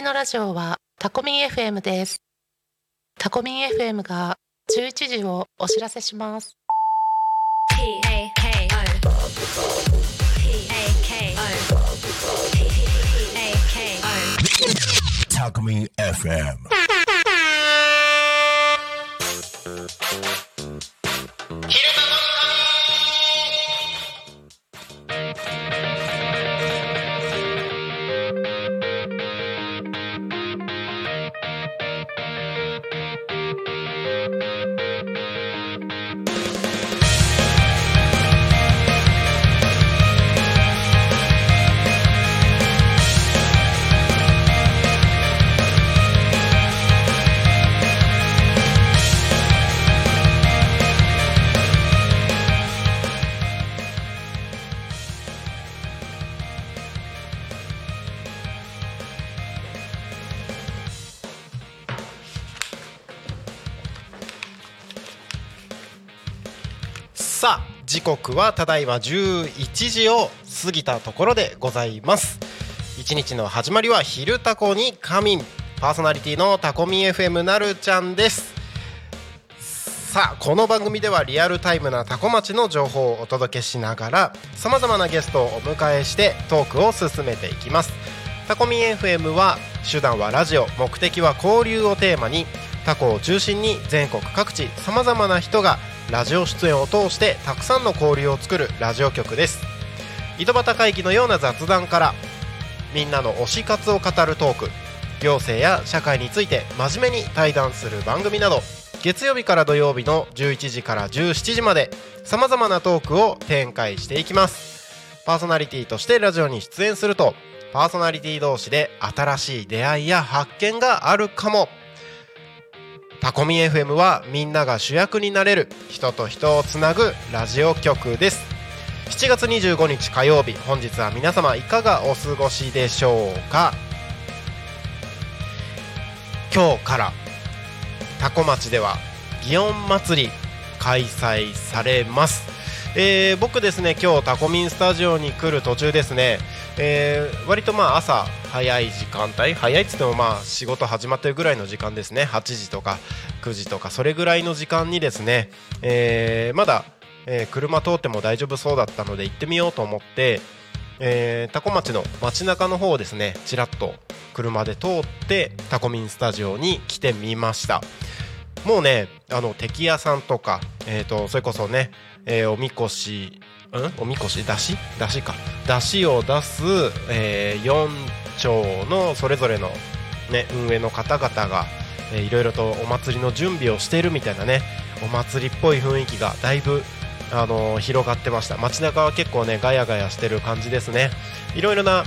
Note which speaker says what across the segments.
Speaker 1: きのラジオはタコミン FM ですタコミン FM が11時をお知らせします
Speaker 2: FM.
Speaker 3: さ時刻はただいま11時を過ぎたところでございます。一日の始まりは「昼タコに仮眠」パーソナリティのタコミ FM なるちゃんです。さあこの番組ではリアルタイムなタコ町の情報をお届けしながらさまざまなゲストをお迎えしてトークを進めていきます。タコミ FM は手段はラジオ。目的は交流をテーマに。タコを中心に全国各地さまざまな人がラジオ出演を通してたくさんの交流を作るラジオ局です。井戸端会議のような雑談からみんなの推し活を語るトーク行政や社会について真面目に対談する番組など月曜日から土曜日の11時から17時までさまざまなトークを展開していきます。パーソナリティとしてラジオに出演するとパーソナリティ同士で新しい出会いや発見があるかも。タコミ FM はみんなが主役になれる人と人をつなぐラジオ局です。7月25日火曜日本日は皆様いかがお過ごしでしょうか？今日からタコ町では祇園祭り開催されます。えー僕ですね今日タコミンスタジオに来る途中ですね、えー割とまあ朝早い時間帯早いっつってもまあ仕事始まってるぐらいの時間ですね。8時とか9時とかそれぐらいの時間にですね、えーまだ、えー車通っても大丈夫そうだったので行ってみようと思って、えー、タコ町の街中の方をですねちらっと車で通ってタコミンスタジオに来てみました。もうねあの敵屋さんとか、えー、とそれこそね、えーおみこしん？おみこし？だし？だしか。だしを出す、えー4丁のそれぞれの、ね、運営の方々が、えーいろいろとお祭りの準備をしているみたいなねお祭りっぽい雰囲気がだいぶあの広がってました。街中は結構ねガヤガヤしてる感じですね。いろいろな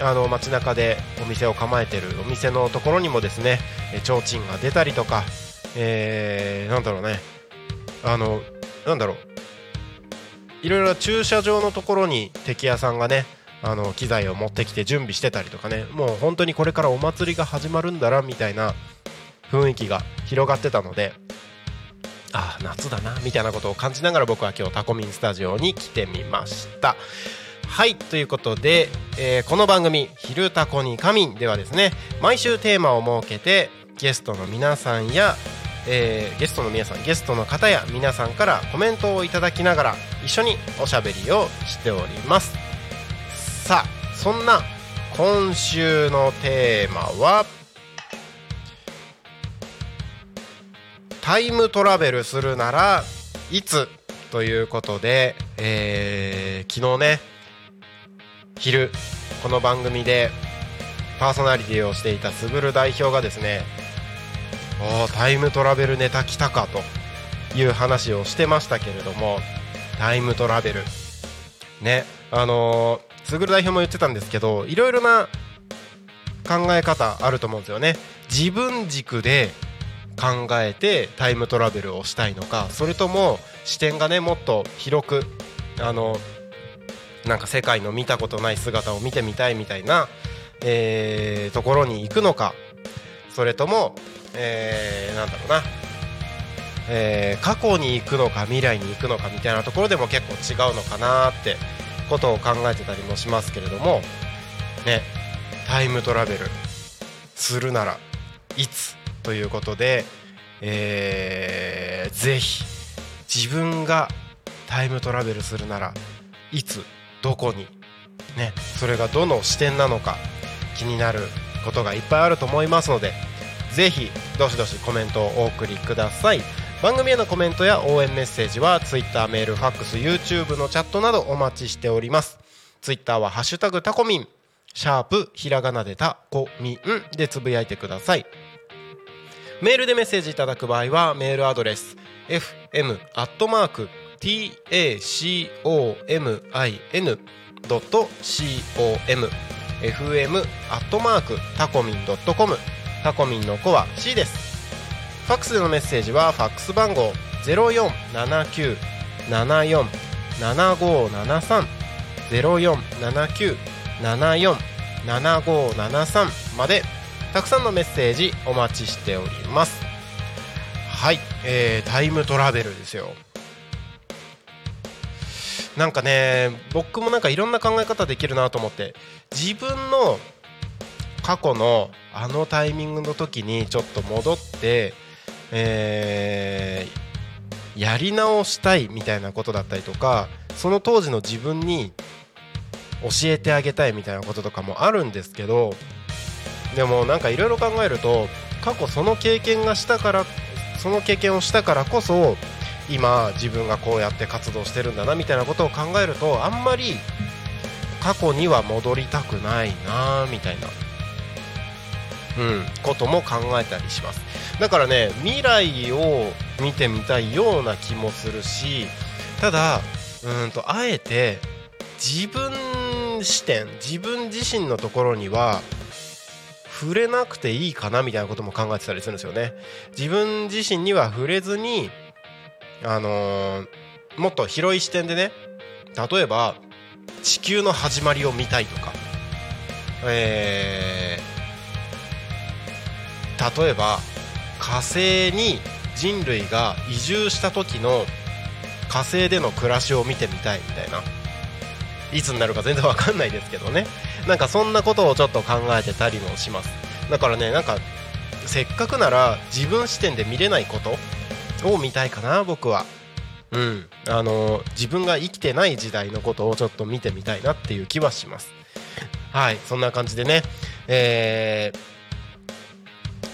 Speaker 3: あの街中でお店を構えてるお店のところにもですねえ提灯が出たりとか、えーなんだろうねあのなんだろう。いろいろな駐車場のところに敵屋さんがねあの機材を持ってきて準備してたりとかね。もう本当にこれからお祭りが始まるんだなみたいな雰囲気が広がってたので。ああ夏だなみたいなことを感じながら僕は今日タコミンスタジオに来てみました。はいということで、えーこの番組「昼タコに仮眠」ではですね毎週テーマを設けてゲストの皆さんや、えーゲストの皆さんゲストの方や皆さんからコメントをいただきながら一緒におしゃべりをしております。さあそんな今週のテーマはタイムトラベルするならいつ？ということで、えー昨日ね昼この番組でパーソナリティをしていたすぐる代表がですねおタイムトラベルネタ来たかという話をしてましたけれどもタイムトラベル。ねあのすぐる代表も言ってたんですけどいろいろな考え方あると思うんですよね。自分軸で考えてタイムトラベルをしたいのかそれとも視点がねもっと広くあのなんか世界の見たことない姿を見てみたいみたいな、えーところに行くのかそれとも、えーなんだろうな、えー過去に行くのか未来に行くのかみたいなところでも結構違うのかなってことを考えてたりもしますけれどもねタイムトラベルするならいつということで、えー、ぜひ自分がタイムトラベルするならいつどこにねそれがどの視点なのか気になることがいっぱいあると思いますのでぜひどしどしコメントをお送りください。番組へのコメントや応援メッセージは Twitter メールファックス YouTube のチャットなどお待ちしております。Twitter は「ハッシュタグタコミン」シャープひらがなでタコミンでつぶやいてください。メールでメッセージいただく場合はメールアドレス fm.tacomin.com fm アットマークタコミン .com タコミンの子は C です。ファックスでのメッセージはファックス番号0479747573 0479747573までたくさんのメッセージお待ちしております。はい、えー、タイムトラベルですよ。なんかね僕もなんかいろんな考え方できるなと思って自分の過去のあのタイミングの時にちょっと戻って、えーやり直したいみたいなことだったりとかその当時の自分に教えてあげたいみたいなこととかもあるんですけどでもなんかいろいろ考えると過去その経験がしたからその経験をしたからこそ今自分がこうやって活動してるんだなみたいなことを考えるとあんまり過去には戻りたくないなみたいな、うん、ことも考えたりします。だからね未来を見てみたいような気もするしただうんとあえて自分視点自分自身のところには触れなくていいかなみたいなことも考えてたりするんですよね。自分自身には触れずにあのーもっと広い視点でね例えば地球の始まりを見たいとかえー例えば火星に人類が移住した時の火星での暮らしを見てみたいみたいな。いつになるか全然わかんないですけどね。なんかそんなことをちょっと考えてたりもします。だからねなんかせっかくなら自分視点で見れないことを見たいかな僕は。うん。あの自分が生きてない時代のことをちょっと見てみたいなっていう気はします。はい。そんな感じでね。えー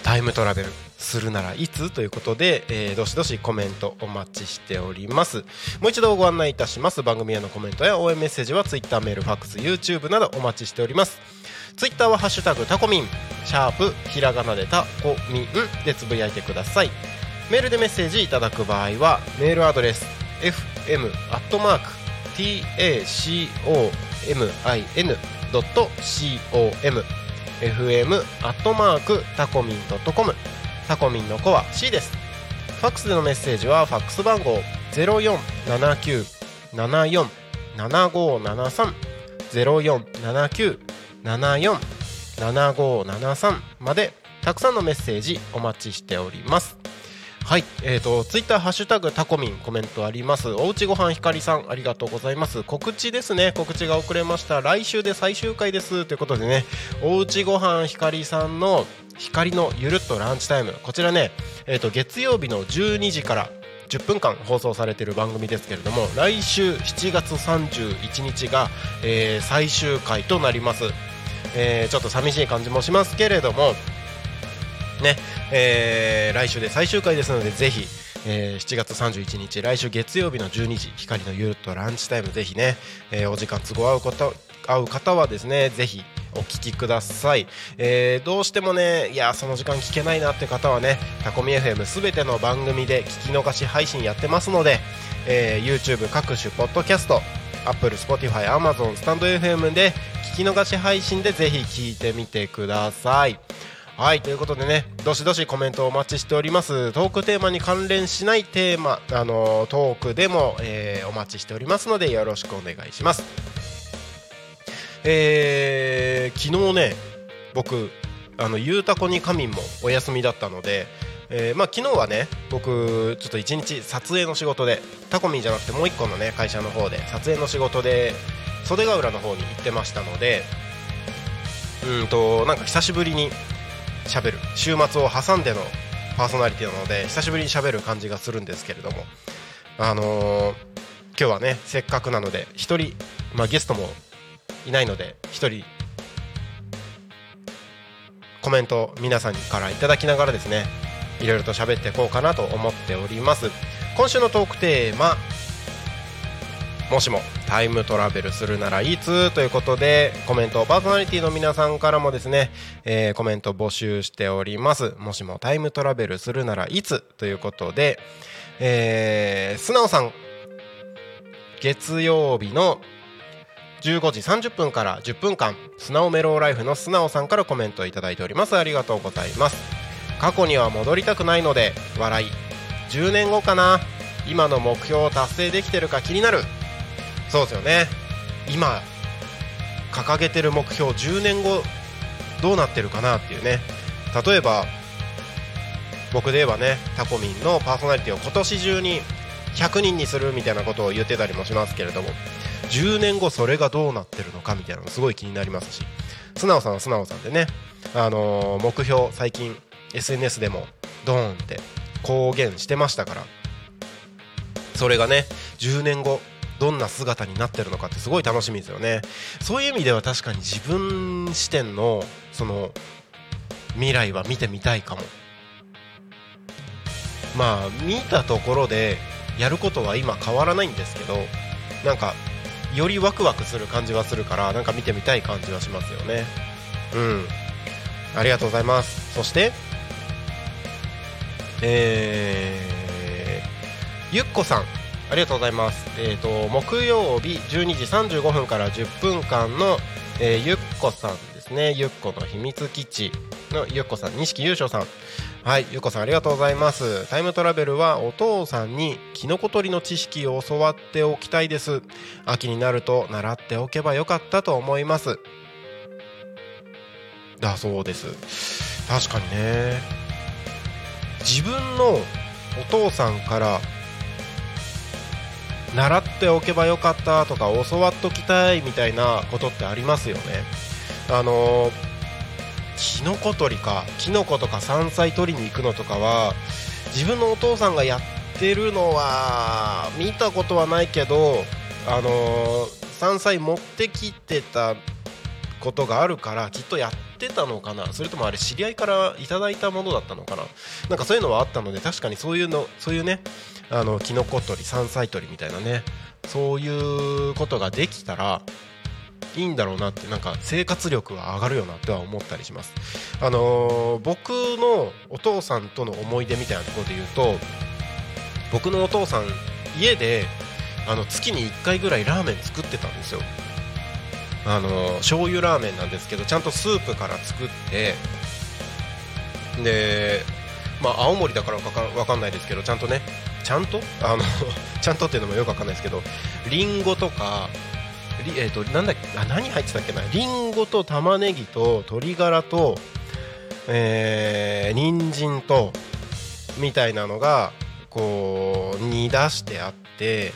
Speaker 3: タイムトラベル。するならいつ？ということで、えーどしどしコメントお待ちしております。もう一度ご案内いたします。番組へのコメントや応援メッセージは Twitter メールファックス YouTube などお待ちしております。Twitter は「ハッシュタグタコミン」シャープひらがなでタコミンでつぶやいてください。メールでメッセージいただく場合はメールアドレス fm.tacomin.com fm アットマークタコミンドットコム。タコミンの子は C ですファックスでのメッセージはファックス番号0479747573 0479747573までたくさんのメッセージお待ちしておりますはい、えーと、ツイッターハッシュタグタコミンコメントあります。おうちごはんひかりさん、ありがとうございます。告知ですね、告知が遅れました。来週で最終回です。ということでね、おうちごはんひかりさんの光のゆるっとランチタイム、こちらね、えーと、月曜日の12時から10分間放送されている番組ですけれども、来週7月31日が、えー最終回となります。えーちょっと寂しい感じもしますけれども、ね、えー来週で最終回ですのでぜひ、えー7月31日来週月曜日の12時光のゆるっとランチタイムぜひね、えお時間都合合うこと合う方はですねぜひお聞きください、えーどうしてもねいやその時間聞けないなって方はねタコミ FM すべての番組で聞き逃し配信やってますので、えー YouTube 各種ポッドキャスト Apple、Spotify、Amazon、スタンド FM で聞き逃し配信でぜひ聞いてみてください。はいということでねどしどしコメントお待ちしております。トークテーマに関連しないテーマあのトークでも、えーお待ちしておりますのでよろしくお願いします。えー昨日ね僕あのゆうたこに仮眠もお休みだったので、えーまあ、昨日はね僕ちょっと一日撮影の仕事でタコミンじゃなくてもう一個のね会社の方で撮影の仕事で袖ヶ浦の方に行ってましたのでうんとなんか久しぶりに喋る。週末を挟んでのパーソナリティなので久しぶりに喋る感じがするんですけれども。あのー今日はねせっかくなので一人、まあ、ゲストもいないので一人コメント皆さんからいただきながらですねいろいろと喋っていこうかなと思っております。今週のトークテーマもしもタイムトラベルするならいつということでコメントパーソナリティの皆さんからもですね、えーコメント募集しております。もしもタイムトラベルするならいつということで、えー、素直さん月曜日の15時30分から10分間素直メローライフの素直さんからコメントをいただいております。ありがとうございます。過去には戻りたくないので笑い。10年後かな。今の目標を達成できてるか気になる。そうですよね。今掲げてる目標10年後どうなってるかなっていうね。例えば僕で言えばねタコミンのパーソナリティを今年中に100人にするみたいなことを言ってたりもしますけれども。10年後それがどうなってるのかみたいなのすごい気になりますし。素直さんは素直さんでね、あのー目標最近 SNS でもドーンって公言してましたから。それがね10年後どんな姿になってるのかってすごい楽しみですよね。そういう意味では確かに自分視点のその未来は見てみたいかも。まあ見たところでやることは今変わらないんですけどなんかよりワクワクする感じはするからなんか見てみたい感じはしますよね。うん。ありがとうございます。そしてえー、ゆっこさん。ありがとうございます。えっ、と木曜日12時35分から10分間の、えーゆっこさんですね。ゆっこの秘密基地のゆっこさん。錦優勝さん。はいゆっこさんありがとうございます。タイムトラベルはお父さんにキノコ採りの知識を教わっておきたいです。秋になると習っておけばよかったと思います。だそうです。確かにね。自分のお父さんから習っておけばよかったとか教わっときたいみたいなことってありますよね。あのキノコ採りかキノコとか山菜採りに行くのとかは自分のお父さんがやってるのは見たことはないけどあの山菜持ってきてたことがあるからきっとやってたのかな。それともあれ知り合いからいただいたものだったのかな。なんかそういうのはあったので確かにそういうのそういうねあのキノコ採り山菜採りみたいなねそういうことができたらいいんだろうなってなんか生活力が上がるよなっては思ったりします。あのー僕のお父さんとの思い出みたいなところで言うと僕のお父さん家であの月に1回ぐらいラーメン作ってたんですよ。あのー醤油ラーメンなんですけどちゃんとスープから作ってでまあ青森だからわかんないですけどちゃんとねちゃんと？あの ちゃんとっていうのもよくわかんないですけどリンゴとかりえー、となんだっけあ何入ってたっけな。リンゴと玉ねぎと鶏ガラとえー、人参とみたいなのがこう煮出してあって、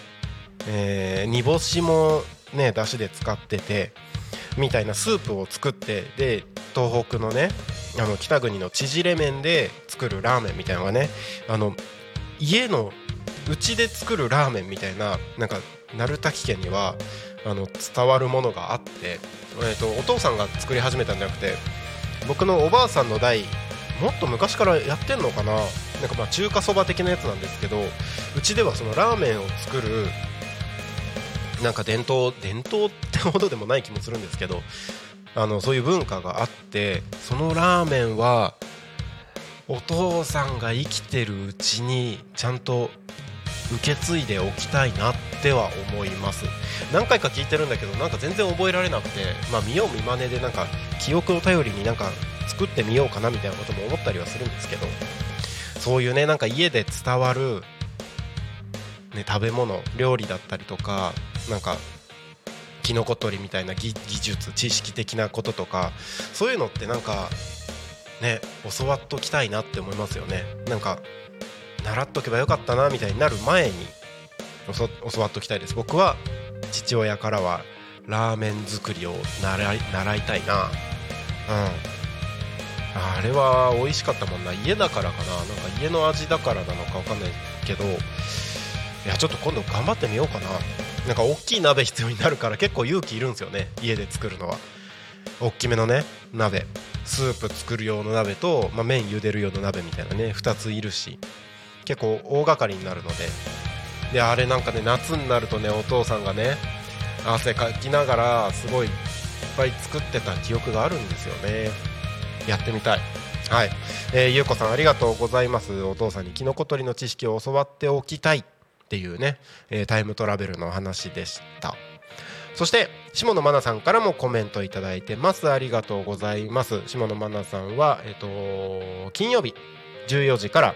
Speaker 3: えー煮干しもね出汁で使っててみたいなスープを作ってで東北のねあの北国の縮れ麺で作るラーメンみたいなのがねあの家のうちで作るラーメンみたいななんか鳴滝県にはあの伝わるものがあって、えー、とお父さんが作り始めたんじゃなくて僕のおばあさんの代もっと昔からやってんのかななんかま中華そば的なやつなんですけどうちではそのラーメンを作るなんか伝統伝統ってほどでもない気もするんですけどあのそういう文化があってそのラーメンはお父さんが生きてるうちにちゃんと受け継いでおきたいなっては思います。何回か聞いてるんだけどなんか全然覚えられなくてまあ見よう見まねでなんか記憶を頼りになんか作ってみようかなみたいなことも思ったりはするんですけどそういうねなんか家で伝わる、ね、食べ物料理だったりとかなんかキノコ採りみたいな技技術知識的なこととかそういうのってなんかね教わっときたいなって思いますよね。なんか習っとけばよかったなみたいになる前に教わっときたいです。僕は父親からはラーメン作りを習い習いたいな。うん。あれは美味しかったもんな。家だからかな。なんか家の味だからなのかわかんないけどいやちょっと今度頑張ってみようかな。なんか大きい鍋必要になるから結構勇気いるんですよね。家で作るのは。大きめのね鍋。スープ作る用の鍋と、まあ、麺茹でる用の鍋みたいなね2ついるし。結構大掛かりになるので。であれなんかね夏になるとねお父さんがね汗かきながらすごいいっぱい作ってた記憶があるんですよね。やってみたい。はい、えー、ゆうこさんありがとうございます。お父さんにキノコ採りの知識を教わっておきたい。っていうね、えータイムトラベルの話でした。そして下野真奈さんからもコメントいただいてます。ありがとうございます。下野真奈さんはえっ、と金曜日14時から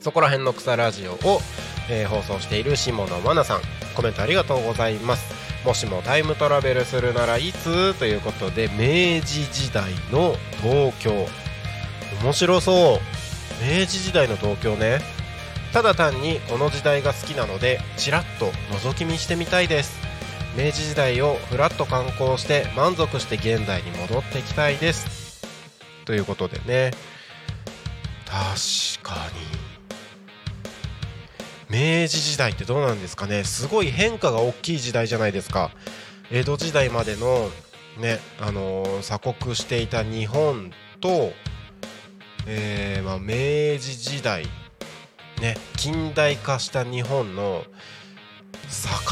Speaker 3: そこら辺の草ラジオを、えー放送している下野真奈さんコメントありがとうございます。もしもタイムトラベルするならいつ？ということで明治時代の東京。面白そう。明治時代の東京ね。ただ単にこの時代が好きなのでちらっと覗き見してみたいです。明治時代をふらっと観光して満足して現代に戻ってきたいです。ということでね。確かに。明治時代ってどうなんですかね。すごい変化が大きい時代じゃないですか。江戸時代までのねあのー鎖国していた日本と、えーまあ、明治時代ね近代化した日本の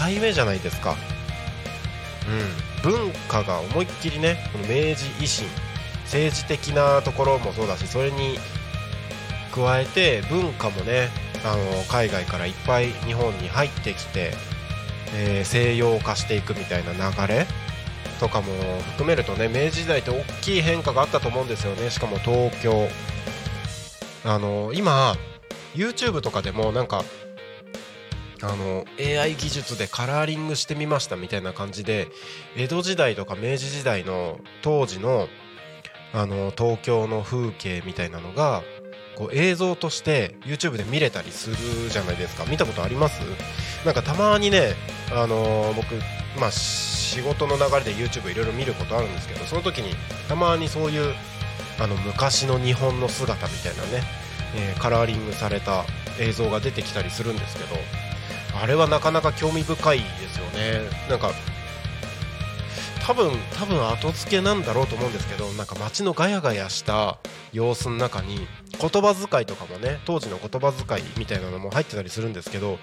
Speaker 3: 境目じゃないですか。うん。文化が思いっきりねこの明治維新政治的なところもそうだしそれに加えて文化もねあの海外からいっぱい日本に入ってきて、えー西洋化していくみたいな流れとかも含めるとね明治時代って大きい変化があったと思うんですよね。しかも東京。あの今 YouTube とかでもなんかあの AI 技術でカラーリングしてみましたみたいな感じで江戸時代とか明治時代の当時のあの東京の風景みたいなのがこう映像として YouTube で見れたりするじゃないですか。見たことあります？なんかたまにね、あのー僕、まあ、仕事の流れで YouTube いろいろ見ることあるんですけどその時にたまにそういうあの昔の日本の姿みたいなね、えーカラーリングされた映像が出てきたりするんですけどあれはなかなか興味深いですよね。なんか多分多分後付けなんだろうと思うんですけどなんか街のガヤガヤした様子の中に言葉遣いとかもね当時の言葉遣いみたいなのも入ってたりするんですけど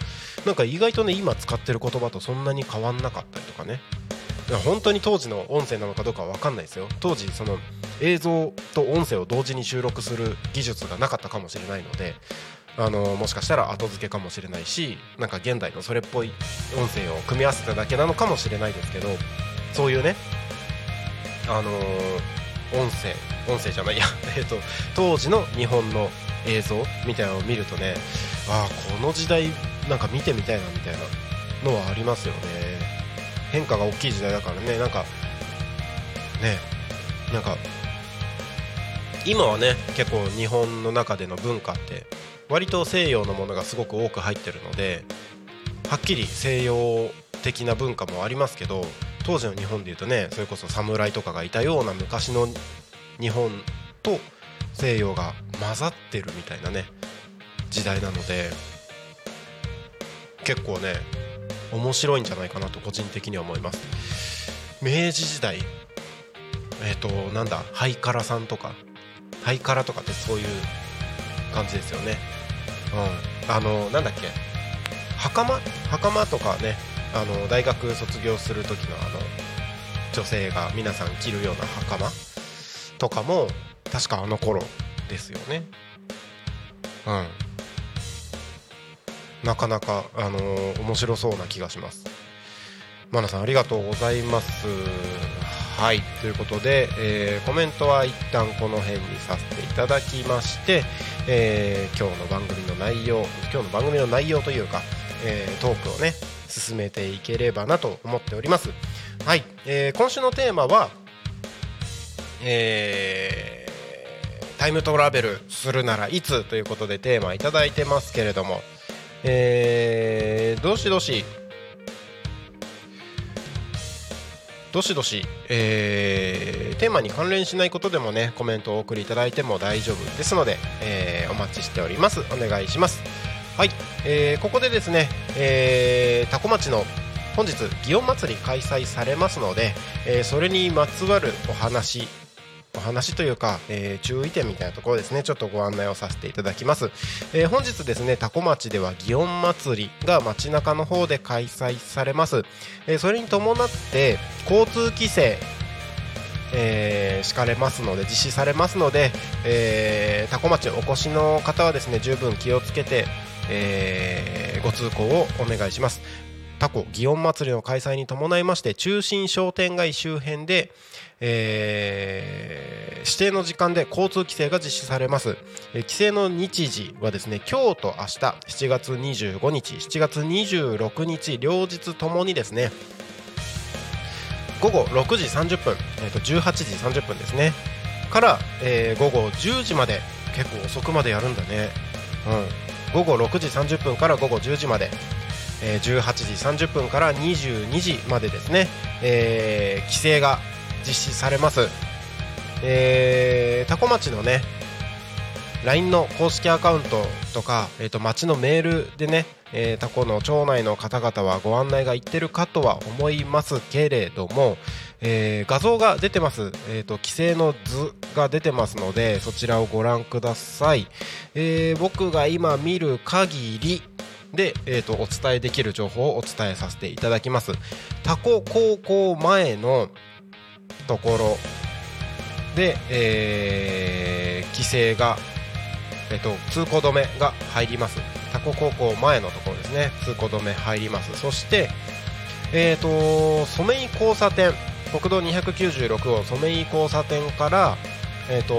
Speaker 3: なんか意外とね今使ってる言葉とそんなに変わんなかったりとかね。本当に当時の音声なのかどうかは分かんないですよ。当時その映像と音声を同時に収録する技術がなかったかもしれないのであのもしかしたら後付けかもしれないしなんか現代のそれっぽい音声を組み合わせただけなのかもしれないですけどそういうねあの音声音声じゃないや、えっと当時の日本の映像みたいなのを見るとねああこの時代なんか見てみたいなみたいなのはありますよね。変化が大きい時代だからね。なんかねなんか今はね結構日本の中での文化って割と西洋のものがすごく多く入ってるのではっきり西洋的な文化もありますけど当時の日本でいうとねそれこそ侍とかがいたような昔の日本と西洋が混ざってるみたいなね時代なので結構ね面白いんじゃないかなと個人的には思います。明治時代えっ、となんだハイカラさんとかハイカラとかってそういう感じですよね。うん。あのなんだっけ袴袴とかねあの大学卒業する時のあの女性が皆さん着るような袴とかも確かあの頃ですよね。うん。なかなか、あのー面白そうな気がします。マナさんありがとうございます。はい。ということで、えーコメントは一旦この辺にさせていただきまして、えー今日の番組の内容今日の番組の内容というか、えートークをね進めていければなと思っております。はい、え今週のテーマはえータイムトラベルするならいつということでテーマいただいてますけれども、えーどしどし。どしどし、えーテーマに関連しないことでもねコメントをお送りいただいても大丈夫ですので、えーお待ちしております。お願いします。はい、えーここでですね、えー、タコ町の本日祇園祭り開催されますので、えーそれにまつわるお話お話というか、えー注意点みたいなところですね。ちょっとご案内をさせていただきます、えー本日ですね多古町では祇園祭りが街中の方で開催されます、えーそれに伴って交通規制えー敷かれますので実施されますので、えー、多古町お越しの方はですね十分気をつけて、えーご通行をお願いします。タコ祇園祭りの開催に伴いまして中心商店街周辺で、えー指定の時間で交通規制が実施されます、えー規制の日時はですね今日と明日7月25日7月26日両日ともにですね午後6時30分、えー、と18時30分ですね。から、えー午後10時まで結構遅くまでやるんだね、うん、午後6時30分から午後10時まで、え18時30分から22時までですね、えー規制が実施されます、えー、タコ町のね LINE の公式アカウントとか、えー、と町のメールでね、えータコの町内の方々はご案内がいってるかとは思います。けれども、えー画像が出てます、えー、と規制の図が出てますのでそちらをご覧ください、えー僕が今見る限りで、えー、とお伝えできる情報をお伝えさせていただきます。タコ高校前のところ。で、えー規制がえっと、通行止めが入ります。タコ高校前のところですね。通行止め入ります。そしてえっ、と染井交差点。国道296号染井交差点からえっ、と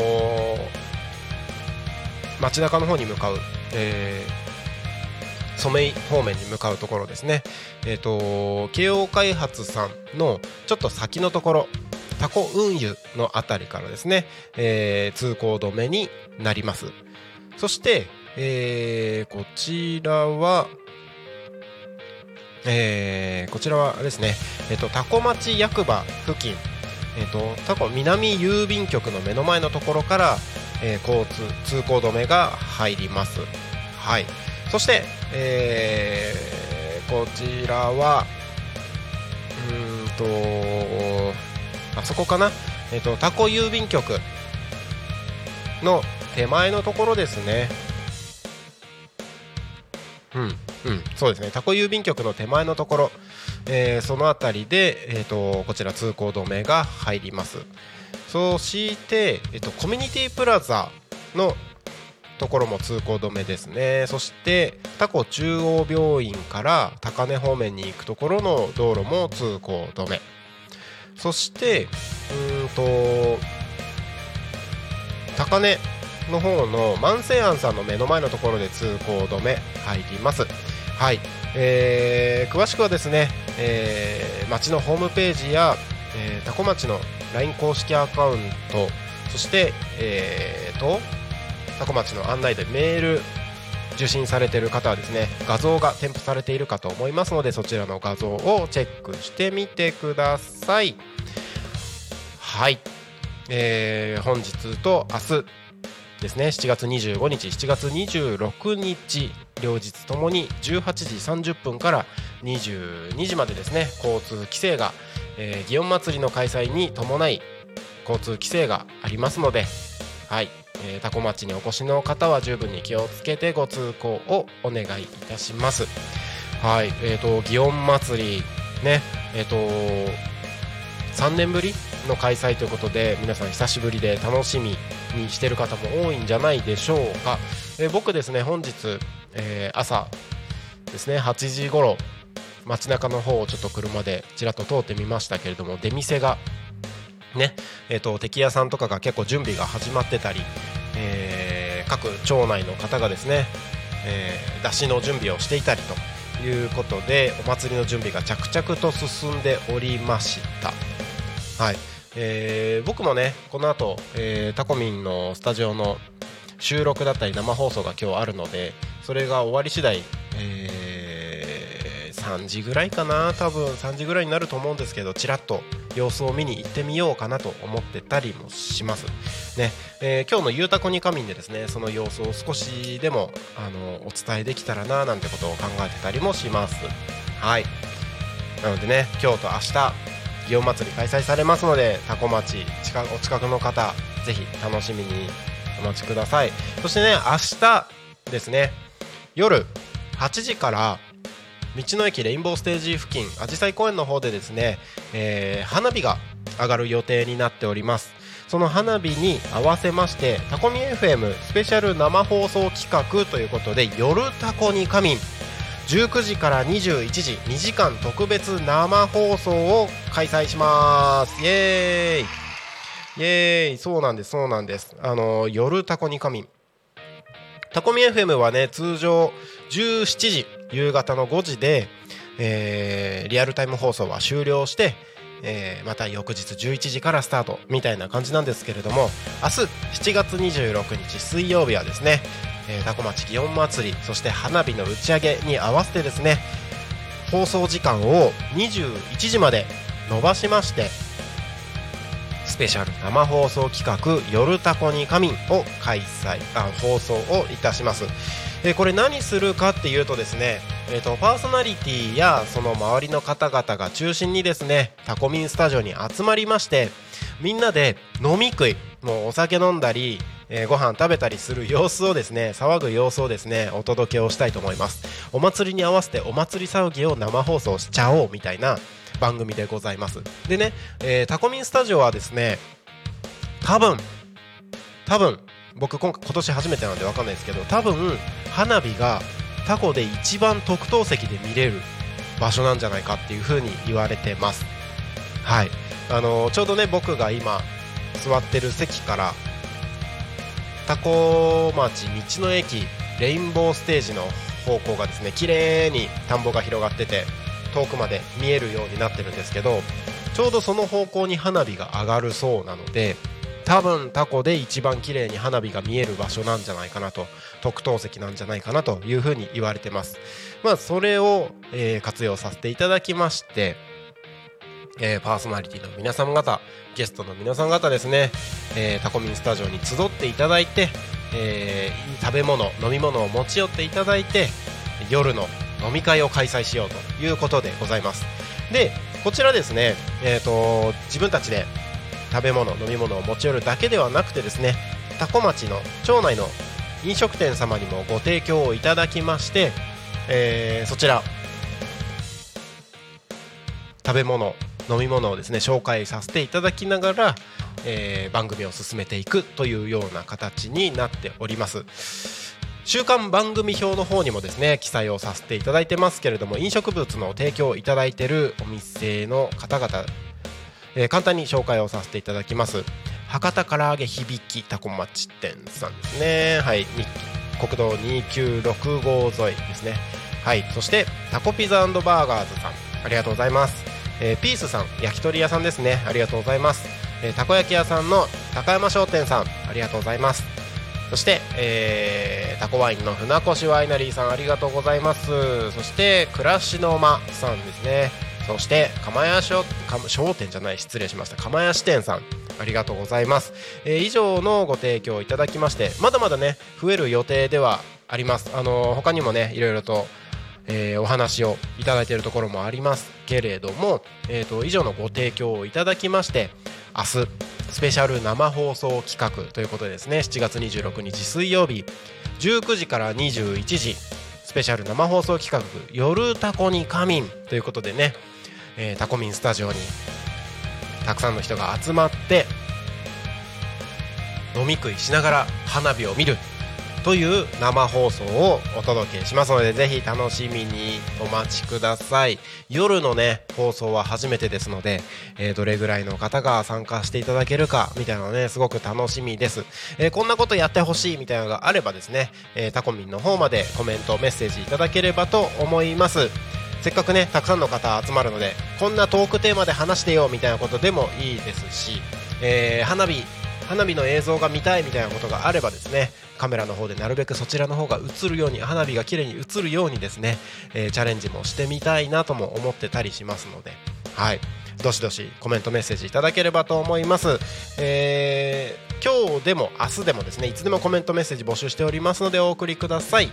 Speaker 3: 街中の方に向かう、えー染井方面に向かうところですね。えっ、と京王開発さんのちょっと先のところ。タコ運輸のあたりからですね、えー通行止めになりますそして、えーこちらは、えーこちらはですね、えっ、と、タコ町役場付近、えっ、と、タコ南郵便局の目の前のところから、えー交通、通行止めが入ります。はい。そして、えーこちらは、うーんと、あそこかな、えっ、と、タコ郵便局の手前のところですね。うん、うん、そうですね。タコ郵便局の手前のところ、えーその辺りで、えー、とこちら通行止めが入ります。そして、えー、とコミュニティプラザのところも通行止めですね。そしてタコ中央病院から高根方面に行くところの道路も通行止め。そして、うんと高根の方の万世庵さんの目の前のところで通行止め入ります。はい、えー詳しくはですね、えー町のホームページや、えー、タコ町の LINE 公式アカウントそして、えーとタコ町の案内でメール受信されている方はですね画像が添付されているかと思いますのでそちらの画像をチェックしてみてください。はい、えー本日と明日ですね。7月25日7月26日両日ともに18時30分から22時までですね交通規制が、えー祇園祭の開催に伴い交通規制がありますのではい、えー、タコ町にお越しの方は十分に気をつけてご通行をお願いいたします。はいえー、と祇園祭りねえっ、と3年ぶりの開催ということで皆さん久しぶりで楽しみにしてる方も多いんじゃないでしょうか、えー僕ですね本日、えー朝ですね8時頃街中の方をちょっと車でちらっと通ってみましたけれども出店がねえー、と敵屋さんとかが結構準備が始まってたり、えー各町内の方がですね、えー出汁の準備をしていたりということでお祭りの準備が着々と進んでおりました。はいえー僕もねこの後、えータコミンのスタジオの収録だったり生放送が今日あるのでそれが終わり次第、えー3時ぐらいかな多分3時ぐらいになると思うんですけどちらっと様子を見に行ってみようかなと思ってたりもします。ね、えー、今日の「ゆうたこに仮眠」でですねその様子を少しでもあのお伝えできたらななんてことを考えてたりもします。はい。なのでね今日と明日祇園祭り開催されますので多古町近お近くの方ぜひ楽しみにお待ちください。そしてね明日ですね夜8時から道の駅レインボーステージ付近あじさい公園の方でですね、えー、花火が上がる予定になっております。その花火に合わせましてタコミ FM スペシャル生放送企画ということで夜タコに仮眠。19時から21時2時間特別生放送を開催します。イエーイ。イエーイ。そうなんですそうなんです。あの夜タコに仮眠。タコミ FM はね通常17時夕方の5時で、えー、リアルタイム放送は終了してえー、また翌日11時からスタートみたいな感じなんですけれども明日7月26日水曜日はですね、えー、タコ町祇園祭りそして花火の打ち上げに合わせてですね放送時間を21時まで伸ばしましてスペシャル生放送企画「夜タコに仮眠」を開催あ放送をいたします。でこれ何するかっていうとですね、えーと、パーソナリティやその周りの方々が中心にですねタコミンスタジオに集まりましてみんなで飲み食いもうお酒飲んだり、えー、ご飯食べたりする様子をですね騒ぐ様子をですねお届けをしたいと思います。お祭りに合わせてお祭り騒ぎを生放送しちゃおうみたいな番組でございます。でね、えー、タコミンスタジオはですね多分多分僕今今年初めてなんで分かんないですけど多分花火がタコで一番特等席で見れる場所なんじゃないかっていう風に言われてます。はい。あの、ちょうどね僕が今座ってる席からタコ町道の駅レインボーステージの方向がですね綺麗に田んぼが広がってて遠くまで見えるようになってるんですけどちょうどその方向に花火が上がるそうなので多分タコで一番綺麗に花火が見える場所なんじゃないかなと特等席なんじゃないかなというふうに言われてます。まあそれを、えー、活用させていただきましてえー、パーソナリティの皆さん方ゲストの皆さん方ですね、えー、タコミンスタジオに集っていただいて、えー、食べ物飲み物を持ち寄っていただいて夜の飲み会を開催しようということでございます。でこちらですね、えーと自分たちで食べ物飲み物を持ち寄るだけではなくてですね多古町の町内の飲食店様にもご提供をいただきまして、えー、そちら食べ物飲み物をですね紹介させていただきながら、えー、番組を進めていくというような形になっております。週刊番組表の方にもですね記載をさせていただいてますけれども飲食物の提供をいただいているお店の方々えー、簡単に紹介をさせていただきます。博多唐揚げ響きタコ町店さんですね。はい。国道296号沿いですね。はい。そしてタコピザバーガーズさん。ありがとうございます、えー、ピースさん焼き鳥屋さんですね。ありがとうございます、えー、たこ焼き屋さんの高山商店さん。ありがとうございます。そして、えー、タコワインの船越ワイナリーさん。ありがとうございます。そして暮らしの間さんですね。そして釜屋商商店じゃない失礼しました。釜屋支店さんありがとうございます、えー、以上のご提供いただきましてまだまだね増える予定ではあります。あのー、他にもねいろいろとえー、お話をいただいているところもあります。けれども、えーと、以上のご提供をいただきまして明日スペシャル生放送企画ということでですね7月26日水曜日19時から21時スペシャル生放送企画「夜タコに仮眠」ということでねえー、タコミンスタジオにたくさんの人が集まって飲み食いしながら花火を見るという生放送をお届けしますのでぜひ楽しみにお待ちください。夜のね放送は初めてですので、えー、どれぐらいの方が参加していただけるかみたいなのねすごく楽しみです、えー、こんなことやってほしいみたいなのがあればですね、えー、タコミンの方までコメントメッセージいただければと思います。せっかくねたくさんの方集まるのでこんなトークテーマで話してよみたいなことでもいいですし、えー、花火花火の映像が見たいみたいなことがあればですねカメラの方でなるべくそちらの方が映るように花火が綺麗に映るようにですね、えーチャレンジもしてみたいなとも思ってたりしますのではい。どしどしコメントメッセージいただければと思います、えー今日でも明日でもですねいつでもコメントメッセージ募集しておりますのでお送りください。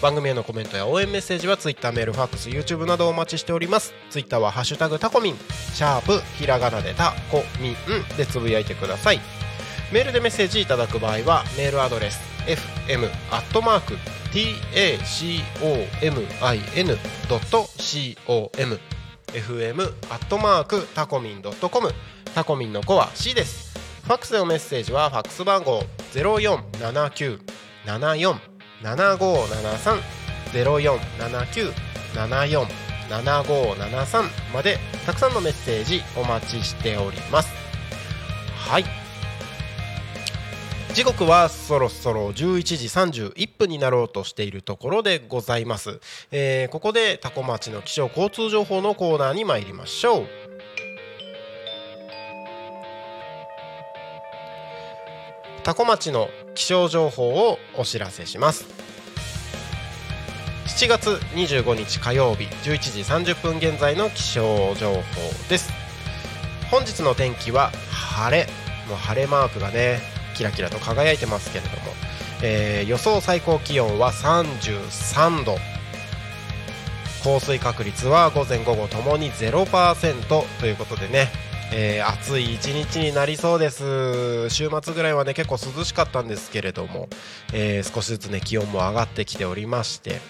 Speaker 3: 番組へのコメントや応援メッセージは Twitter メールファックス YouTube などお待ちしております。Twitter は「ハッシュタグタコミン」シャープひらがなでタコミンでつぶやいてください。メールでメッセージいただく場合はメールアドレス fm.tacomin.com fm アットマークタコミンドットコム。タコミンの子は C です。ファックスでのメッセージはファックス番号0479747573 0479747573までたくさんのメッセージお待ちしております。はい。時刻はそろそろ11時31分になろうとしているところでございます、えーここでタコ町の気象交通情報のコーナーに参りましょう。タコ町の気象情報をお知らせします。7月25日火曜日11時30分現在の気象情報です。本日の天気は晴れ。もう晴れマークがねキラキラと輝いてますけれども、えー予想最高気温は33度降水確率は午前午後ともに0%ということでね、えー暑い一日になりそうです。週末ぐらいはね結構涼しかったんですけれども、えー少しずつね気温も上がってきておりまして、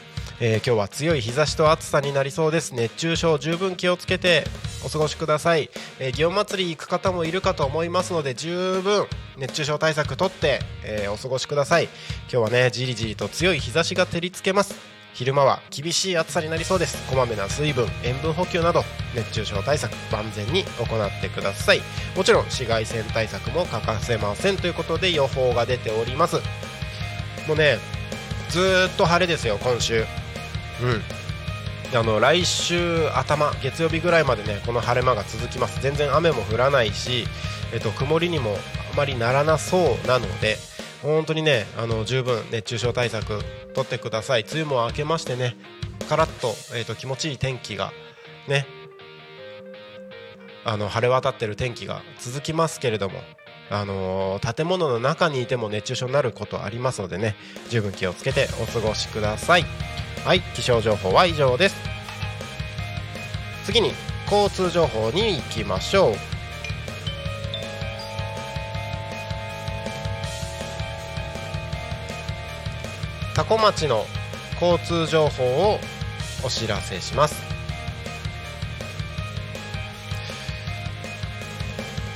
Speaker 3: えー今日は強い日差しと暑さになりそうです。熱中症十分気をつけてお過ごしください、えー祇園祭り行く方もいるかと思いますので十分熱中症対策とって、えーお過ごしください。今日はねじりじりと強い日差しが照りつけます。昼間は厳しい暑さになりそうです。こまめな水分塩分補給など熱中症対策万全に行ってください。もちろん紫外線対策も欠かせませんということで予報が出ております。もうねずっと晴れですよ今週。うん。あの来週頭月曜日ぐらいまでねこの晴れ間が続きます。全然雨も降らないし、えっと、曇りにもあまりならなそうなので本当にねあの十分熱中症対策取ってください。梅雨も明けましてねカラッと,、えっと気持ちいい天気がねあの晴れ渡ってる天気が続きますけれどもあのー建物の中にいても熱中症になることありますのでね十分気をつけてお過ごしください。はい気象情報は以上です。次に交通情報に行きましょう。多古町の交通情報をお知らせします。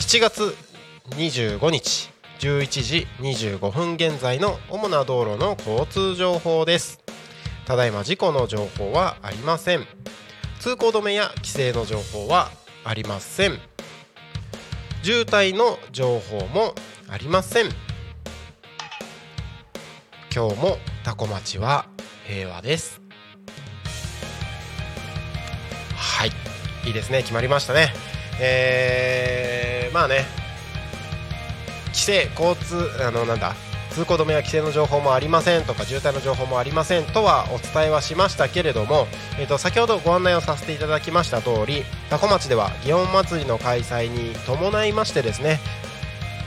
Speaker 3: 7月25日11時25分現在の主な道路の交通情報です。ただいま事故の情報はありません。通行止めや規制の情報はありません。渋滞の情報もありません。今日もタコ町は平和です。はい。いいですね。決まりましたね。えー、まあね。規制交通あのなんだ？通行止めや規制の情報もありませんとか渋滞の情報もありませんとはお伝えはしましたけれども、えー、と先ほどご案内をさせていただきました通り多古町では祇園祭の開催に伴いましてですね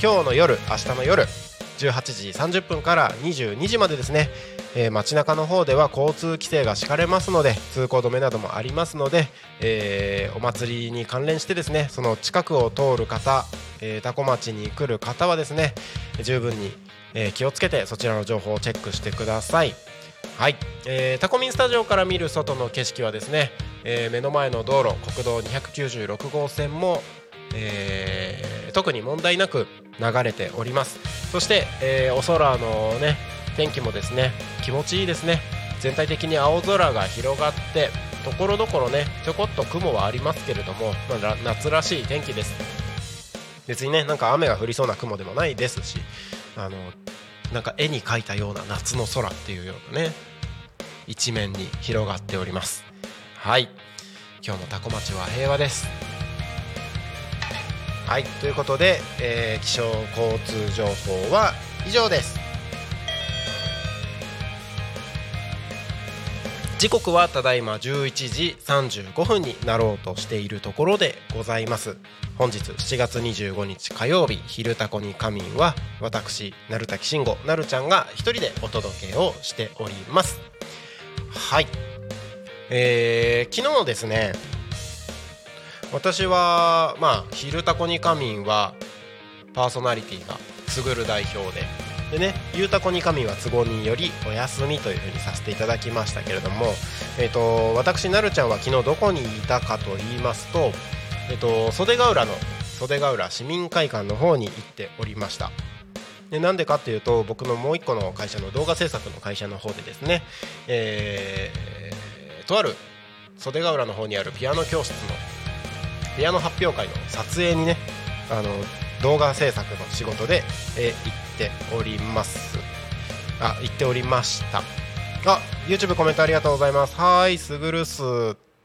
Speaker 3: 今日の夜明日の夜18時30分から22時までですね、えー街中の方では交通規制が敷かれますので通行止めなどもありますので、えーお祭りに関連してですねその近くを通る方、えー、多古町に来る方はですね十分に、えー気をつけてそちらの情報をチェックしてください。はい、えータコミンスタジオから見る外の景色はですね、えー目の前の道路国道296号線も、えー特に問題なく流れております。そして、えーお空のね天気もですね気持ちいいですね。全体的に青空が広がってところどころねちょこっと雲はありますけれども、まあ夏らしい天気です。別にねなんか雨が降りそうな雲でもないですしあのなんか絵に描いたような夏の空っていうようなね一面に広がっております。はい。今日もタコ町は平和です。はい。ということで、えー気象交通情報は以上です。時刻はただいま11時35分になろうとしているところでございます。本日7月25日火曜日「昼タコに仮眠」は私鳴滝慎吾なるちゃんが一人でお届けをしております。はい。えー、昨日ですね私はまあ「昼タコに仮眠」はパーソナリティがすぐる代表ででね「ゆうたこに神は都合によりお休み」というふうにさせていただきましたけれども、えー、と私なるちゃんは昨日どこにいたかと言いますと,、えー、と袖ヶ浦の袖ヶ浦市民会館の方に行っておりました。でなんでかっていうと僕のもう一個の会社の動画制作の会社の方でですね、えーとある袖ヶ浦の方にあるピアノ教室のピアノ発表会の撮影にねあの動画制作の仕事で、えー行っております。あ行っておりました。あ YouTube コメントありがとうございます。はーいすぐるす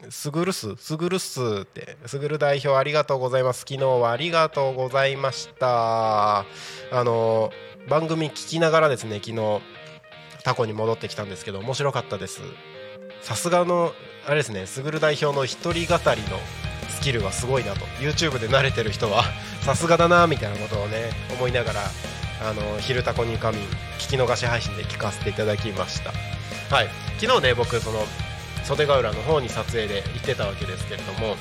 Speaker 3: すぐるすすぐるすってすぐる代表ありがとうございます。昨日はありがとうございました。あの番組聞きながらですね昨日タコに戻ってきたんですけど面白かったです。さすがのあれですねすぐる代表の一人語りのスキルはすごいなと。YouTube で慣れてる人は さすがだなみたいなことをね思いながらあの「昼タコに仮眠」聞き逃し配信で聞かせていただきました。はい。昨日ね僕その袖ヶ浦の方に撮影で行ってたわけですけれども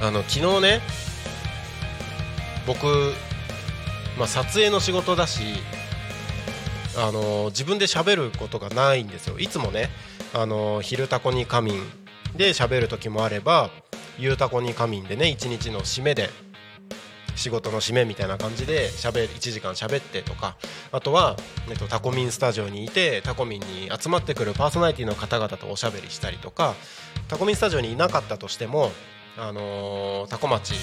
Speaker 3: あの昨日ね僕、まあ、撮影の仕事だしあの自分で喋ることがないんですよ。いつもね「あの昼タコに仮眠」で喋る時もあれば「ゆうたこに仮眠」でね一日の締めで仕事の締めみたいな感じで喋1時間喋ってとかあとは、えっと、タコミンスタジオにいてタコミンに集まってくるパーソナリティの方々とおしゃべりしたりとかタコミンスタジオにいなかったとしても、あのータコ町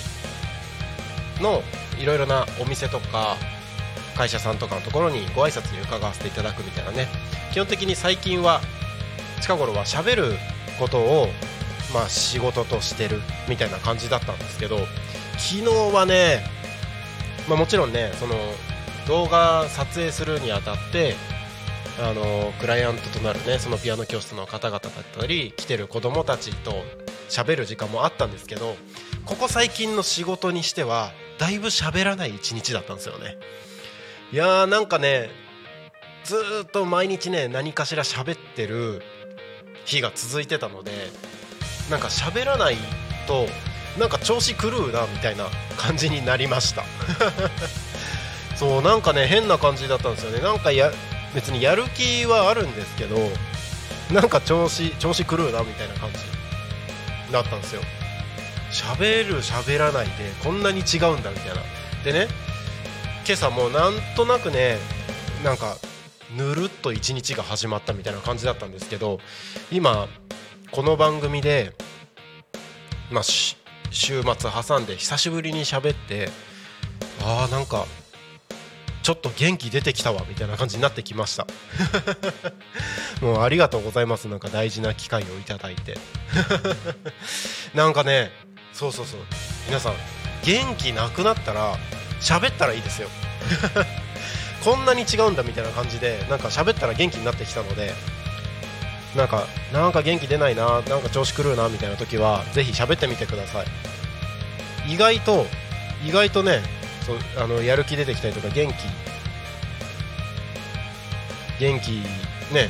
Speaker 3: のいろいろなお店とか会社さんとかのところにご挨拶に伺わせていただくみたいなね。基本的に最近は近頃は喋ることをまあ仕事としてるみたいな感じだったんですけど昨日はね、まあ、もちろんねその動画撮影するにあたってあのクライアントとなるねそのピアノ教室の方々だったり来てる子供たちと喋る時間もあったんですけどここ最近の仕事にしてはだいぶ喋らない一日だったんですよね。いやーなんかねずーっと毎日ね何かしら喋ってる日が続いてたのでなんか喋らないとなんか調子狂うなみたいな感じになりました。そうなんかね変な感じだったんですよね。なんかや別にやる気はあるんですけどなんか調子調子狂うなみたいな感じだったんですよ。喋る喋らないでこんなに違うんだみたいな。でね今朝もなんとなくねなんかぬるっと一日が始まったみたいな感じだったんですけど今この番組で、まあ、し週末挟んで久しぶりに喋ってあーなんかちょっと元気出てきたわみたいな感じになってきました。もうありがとうございます。なんか大事な機会をいただいて。なんかねそうそうそう。皆さん元気なくなったら喋ったらいいですよ。こんなに違うんだみたいな感じでなんか喋ったら元気になってきたのでなんかなんか元気出ないななんか調子狂うなみたいな時はぜひ喋ってみてください。意外と意外とねそうあのやる気出てきたりとか元気元気ね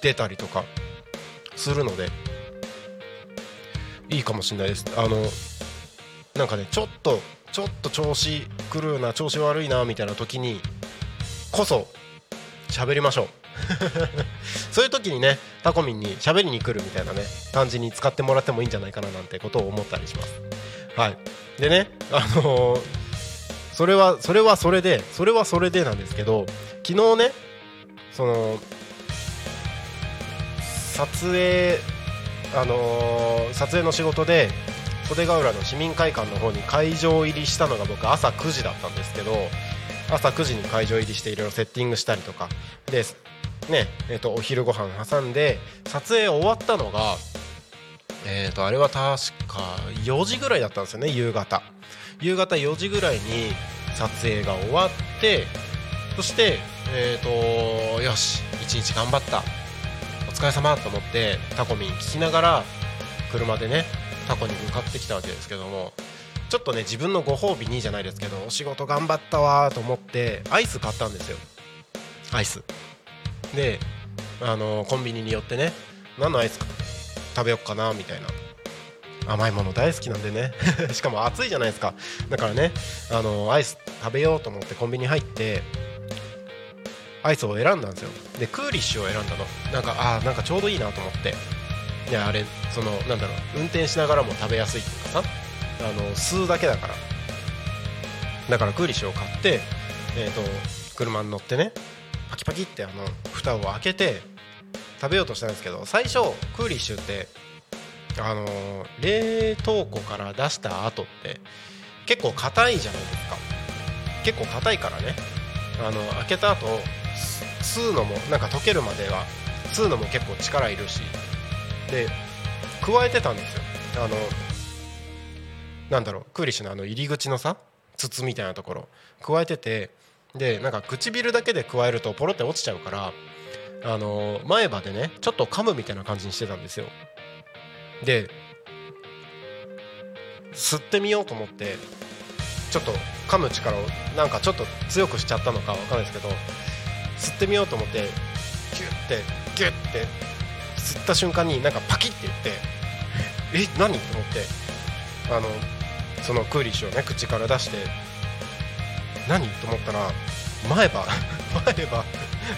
Speaker 3: 出たりとかするのでいいかもしれないです。あのなんかねちょっとちょっと調子狂うな調子悪いなみたいな時にこそ喋りましょう。そういう時にねタコミンに喋りに来るみたいなね感じに使ってもらってもいいんじゃないかななんてことを思ったりします。はい。でねあのーそれはそれはそれでそれはそれでなんですけど昨日ねその撮影あのー撮影の仕事で袖ヶ浦の市民会館の方に会場入りしたのが僕朝9時だったんですけど朝9時に会場入りしていろいろセッティングしたりとか。でねえー、とお昼ご飯挟んで撮影終わったのがえー、とあれは確か4時ぐらいだったんですよね夕方。夕方4時ぐらいに撮影が終わってそしてえー、とよし一日頑張った。お疲れ様と思ってタコミン聞きながら車でねタコに向かってきたわけですけども。ちょっとね自分のご褒美にじゃないですけどお仕事頑張ったわと思ってアイス買ったんですよ。アイス。であのコンビニに寄ってね何のアイス食べよっかなみたいな。甘いもの大好きなんでね。しかも暑いじゃないですか。だからねあのアイス食べようと思ってコンビニ入ってアイスを選んだんですよ。でクーリッシュを選んだの。なんかああなんかちょうどいいなと思って。いやあれそのなんだろう運転しながらも食べやすいっていうかさ。あの吸うだけだから。だからクーリッシュを買ってえっ、と車に乗ってねパキパキってあの蓋を開けて食べようとしたんですけど最初クーリッシュってあの冷凍庫から出した後って結構硬いじゃないですか。結構硬いからね。あの開けた後吸うのもなんか溶けるまでは吸うのも結構力いるし。で加えてたんですよ。あのなんだろうクーリッシュのあの入り口のさ筒みたいなところ。加えててでなんか唇だけで加えるとポロって落ちちゃうからあの前歯でねちょっと噛むみたいな感じにしてたんですよ。で吸ってみようと思ってちょっと噛む力をなんかちょっと強くしちゃったのかわかんないですけど吸ってみようと思ってギュッてギュッて吸った瞬間になんかパキッて言ってえ何？と思ってあのそのクーリッシュをね口から出して何？と思ったら前歯 前歯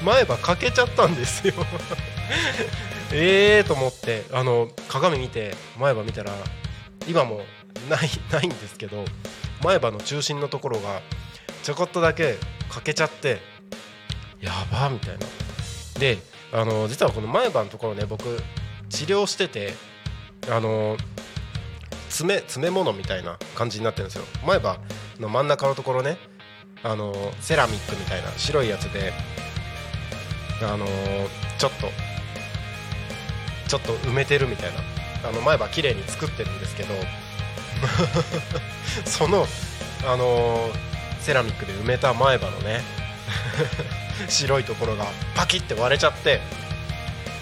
Speaker 3: 前歯欠けちゃったんですよ。ええと思ってあの鏡見て前歯見たら今もないないんですけど前歯の中心のところがちょこっとだけ欠けちゃってやばみたいな。であの実はこの前歯のところね僕治療しててあの詰め詰め物みたいな感じになってるんですよ。前歯の真ん中のところねあのセラミックみたいな白いやつであのちょっとちょっと埋めてるみたいな。あの前歯綺麗に作ってるんですけど そのあのセラミックで埋めた前歯のね 白いところがパキって割れちゃって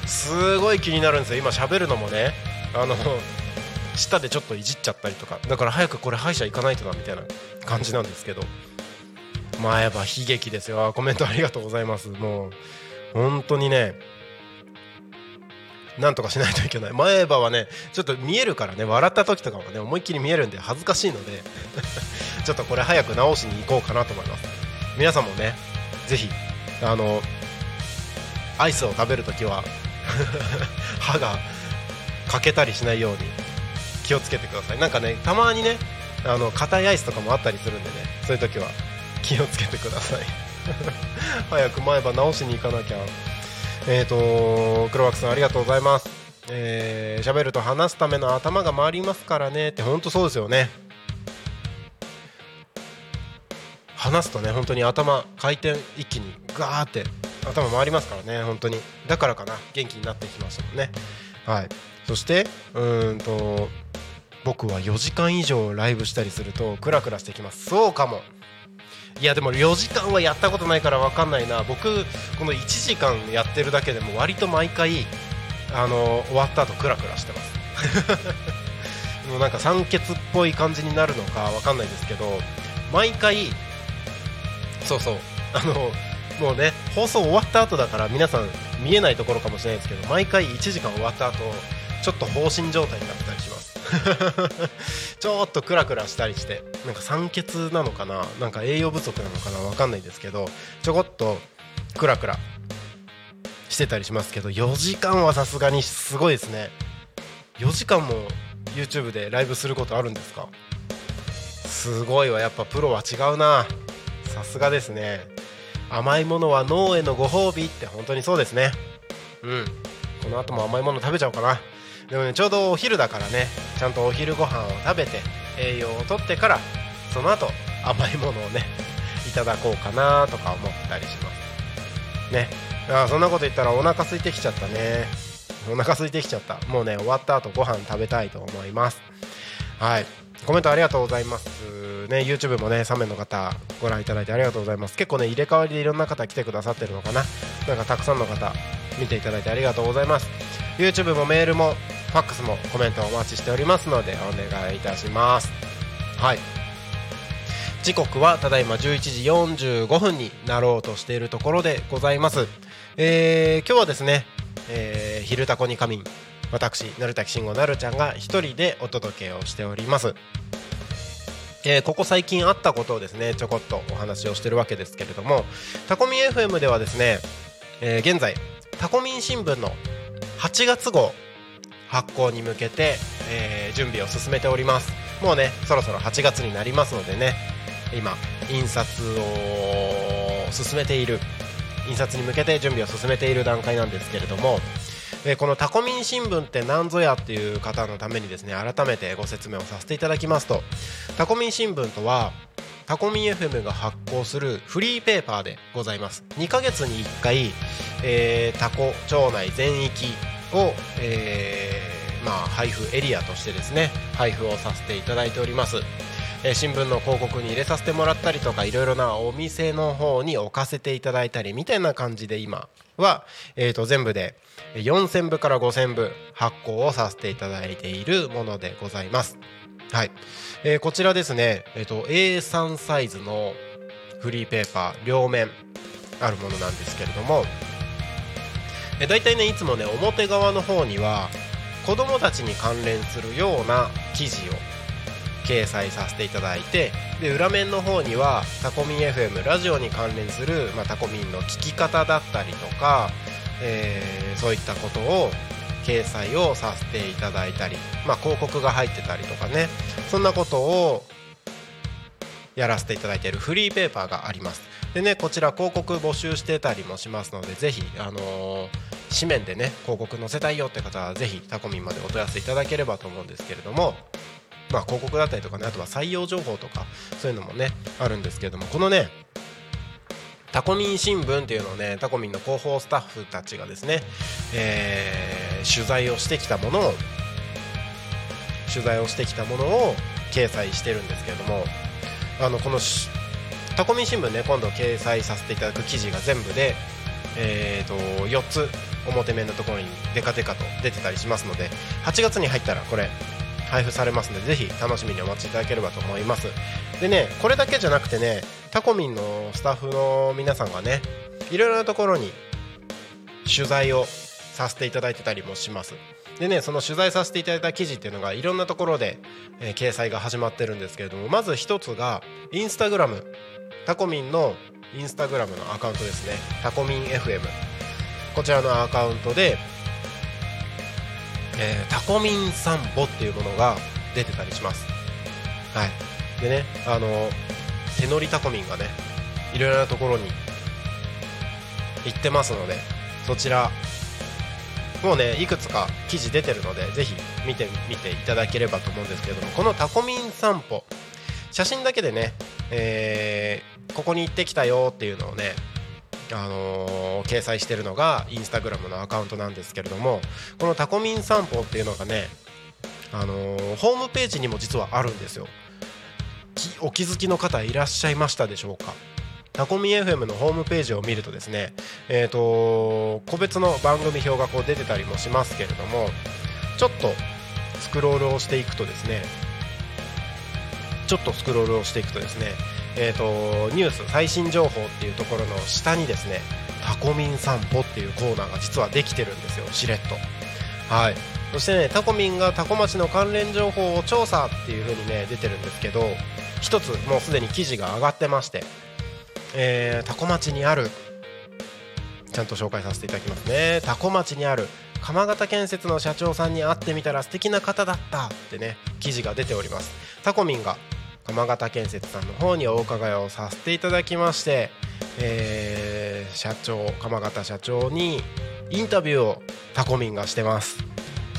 Speaker 3: すごい気になるんですよ。今喋るのもねあの舌でちょっといじっちゃったりとかだから早くこれ歯医者行かないとなみたいな感じなんですけど。前歯悲劇ですよ。コメントありがとうございます。もう本当にねなんとかしないといけない。前歯はねちょっと見えるからね笑った時とかもね思いっきり見えるんで恥ずかしいので ちょっとこれ早く直しに行こうかなと思います。皆さんもねぜひあのアイスを食べるときは 歯が欠けたりしないように気をつけてください。なんかねたまにねあの硬いアイスとかもあったりするんでねそういう時は気をつけてください。早く前歯直しに行かなきゃ。えーと黒枠さんありがとうございます。えー、喋ると話すための頭が回りますからね。って本当そうですよね。話すとね本当に頭回転一気にガーって頭回りますからね。本当に。だからかな。元気になってきましたもんね。はい。そしてうんと僕は4時間以上ライブしたりするとクラクラしてきます。そうかも。いやでも4時間はやったことないから分かんないな。僕この1時間やってるだけでも割と毎回あの終わった後クラクラしてます。もうなんか酸欠っぽい感じになるのか分かんないですけど毎回そうそう。あのもうね放送終わった後だから皆さん見えないところかもしれないですけど毎回1時間終わった後ちょっと放心状態になったりします。ちょっとクラクラしたりしてなんか酸欠なのかななんか栄養不足なのかな分かんないですけどちょこっとクラクラしてたりしますけど4時間はさすがにすごいですね。4時間も YouTube でライブすることあるんですか？すごいわやっぱプロは違うな。さすがですね。甘いものは脳へのご褒美って本当にそうですね。うん。この後も甘いもの食べちゃおうかな。でもねちょうどお昼だからねちゃんとお昼ご飯を食べて栄養をとってからその後甘いものをね いただこうかなとか思ったりします。ね。あそんなこと言ったらお腹空いてきちゃったね。お腹空いてきちゃった。もうね終わった後ご飯食べたいと思います。はい。コメントありがとうございます。ね YouTube もね3名の方ご覧いただいてありがとうございます。結構ね入れ替わりでいろんな方来てくださってるのかな。なんかたくさんの方見ていただいてありがとうございます。YouTube もメールもファックスもコメントお待ちしておりますのでお願いいたします。はい。時刻はただいま11時45分になろうとしているところでございます、えー、今日はですね、えー、昼タコに仮眠私成滝慎吾なるちゃんが一人でお届けをしております。えー、ここ最近あったことをですねちょこっとお話をしてるわけですけれどもタコミン FM ではですね、えー、現在タコミン新聞の8月号発行に向けて、えー、準備を進めております。もうねそろそろ8月になりますのでね今印刷を進めている印刷に向けて準備を進めている段階なんですけれども、えー、このタコミン新聞って何ぞやっていう方のためにですね改めてご説明をさせていただきますとタコミン新聞とはタコミン FM が発行するフリーペーパーでございます。2ヶ月に1回、えー、タコ町内全域を、えー、まあ、配布エリアとしてですね配布をさせていただいておりますえー、新聞の広告に入れさせてもらったりとかいろいろなお店の方に置かせていただいたりみたいな感じで今は、えー、と全部で4000部から5000部発行をさせていただいているものでございます。はい、えー、こちらですね、えーと、A3 サイズのフリーペーパー両面あるものなんですけれども、え、大体ねいつもね表側の方には子どもたちに関連するような記事を掲載させていただいてで裏面の方にはタコミン FM ラジオに関連する、まあ、タコミンの聞き方だったりとか、えー、そういったことを掲載をさせていただいたり、まあ、広告が入ってたりとかねそんなことをやらせていただいているフリーペーパーがあります。でねこちら広告募集してたりもしますのでぜひあのー、紙面でね広告載せたいよって方はぜひタコミンまでお問い合わせいただければと思うんですけれどもまあ、広告だったりとかねあとは採用情報とかそういうのもねあるんですけれどもこのねタコミン新聞っていうのをねタコミンの広報スタッフたちがですね、えー、取材をしてきたものを取材をしてきたものを掲載してるんですけれどもあのこのタコミン新聞ね今度掲載させていただく記事が全部で、えーと、と4つ表面のところにデカデカと出てたりしますので8月に入ったらこれ配布されますのでぜひ楽しみにお待ちいただければと思います。でねこれだけじゃなくてねタコミンのスタッフの皆さんがねいろいろなところに取材をさせていただいてたりもします。でねその取材させていただいた記事っていうのがいろんなところで、えー、掲載が始まってるんですけれどもまず一つがインスタグラム。タコミンのインスタグラムのアカウントですね。タコミン FM こちらのアカウントでえー、タコミン散歩っていうものが出てたりします。はい。でねあの手乗りタコミンがねいろいろなところに行ってますのでそちらもうねいくつか記事出てるのでぜひ見てみていただければと思うんですけれどもこのタコミン散歩。写真だけでね、えー、ここに行ってきたよっていうのをねあのー、掲載してるのがインスタグラムのアカウントなんですけれどもこのタコミン散歩っていうのがね、あのー、ホームページにも実はあるんですよ。お気づきの方いらっしゃいましたでしょうか？タコミ FM のホームページを見るとですね、えーと、個別の番組表がこう出てたりもしますけれどもちょっとスクロールをしていくとですねちょっとスクロールをしていくとですねえーと、ニュース最新情報っていうところの下にですねタコミン散歩っていうコーナーが実はできてるんですよしれっと。はい。そしてねタコミンがタコ町の関連情報を調査っていう風にね出てるんですけど一つもうすでに記事が上がってまして、えー、タコ町にあるちゃんと紹介させていただきますね。タコ町にある鎌形建設の社長さんに会ってみたら素敵な方だったってね記事が出ております。タコミンが鎌形建設さんの方にお伺いをさせていただきまして、えー、社長鎌形社長にインタビューをタコミンがしてます。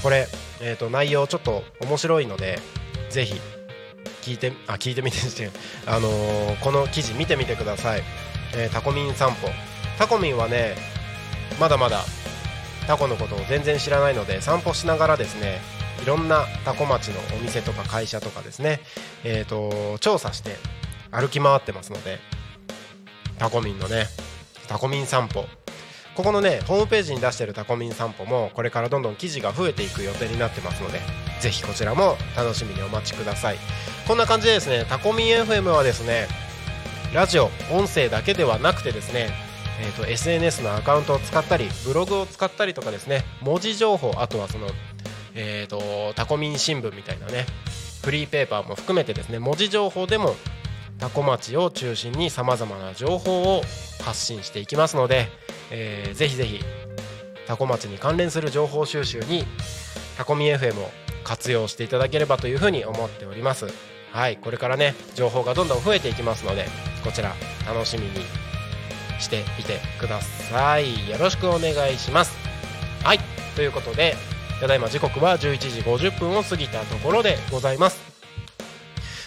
Speaker 3: これ、えーと、内容ちょっと面白いのでぜひ聞いてあ聞いてみてあのー、この記事見てみてください、えー、タコミン散歩。タコミンはねまだまだタコのことを全然知らないので散歩しながらですねいろんなタコ町のお店とか会社とかですね、えーと、調査して歩き回ってますので。タコミンのねタコミン散歩。ここのねホームページに出してるタコミン散歩もこれからどんどん記事が増えていく予定になってますのでぜひこちらも楽しみにお待ちください。こんな感じでですねタコミン FM はですねラジオ音声だけではなくてですねえーと、SNS のアカウントを使ったりブログを使ったりとかですね文字情報あとはその、えーとタコミン新聞みたいなねフリーペーパーも含めてですね文字情報でもタコ町を中心にさまざまな情報を発信していきますので、えー、ぜひぜひタコ町に関連する情報収集にタコミ FM を活用していただければというふうに思っております。はいこれからね情報がどんどん増えていきますのでこちら楽しみにしてみてください。よろしくお願いします。はいということでただいま時刻は11時50分を過ぎたところでございます。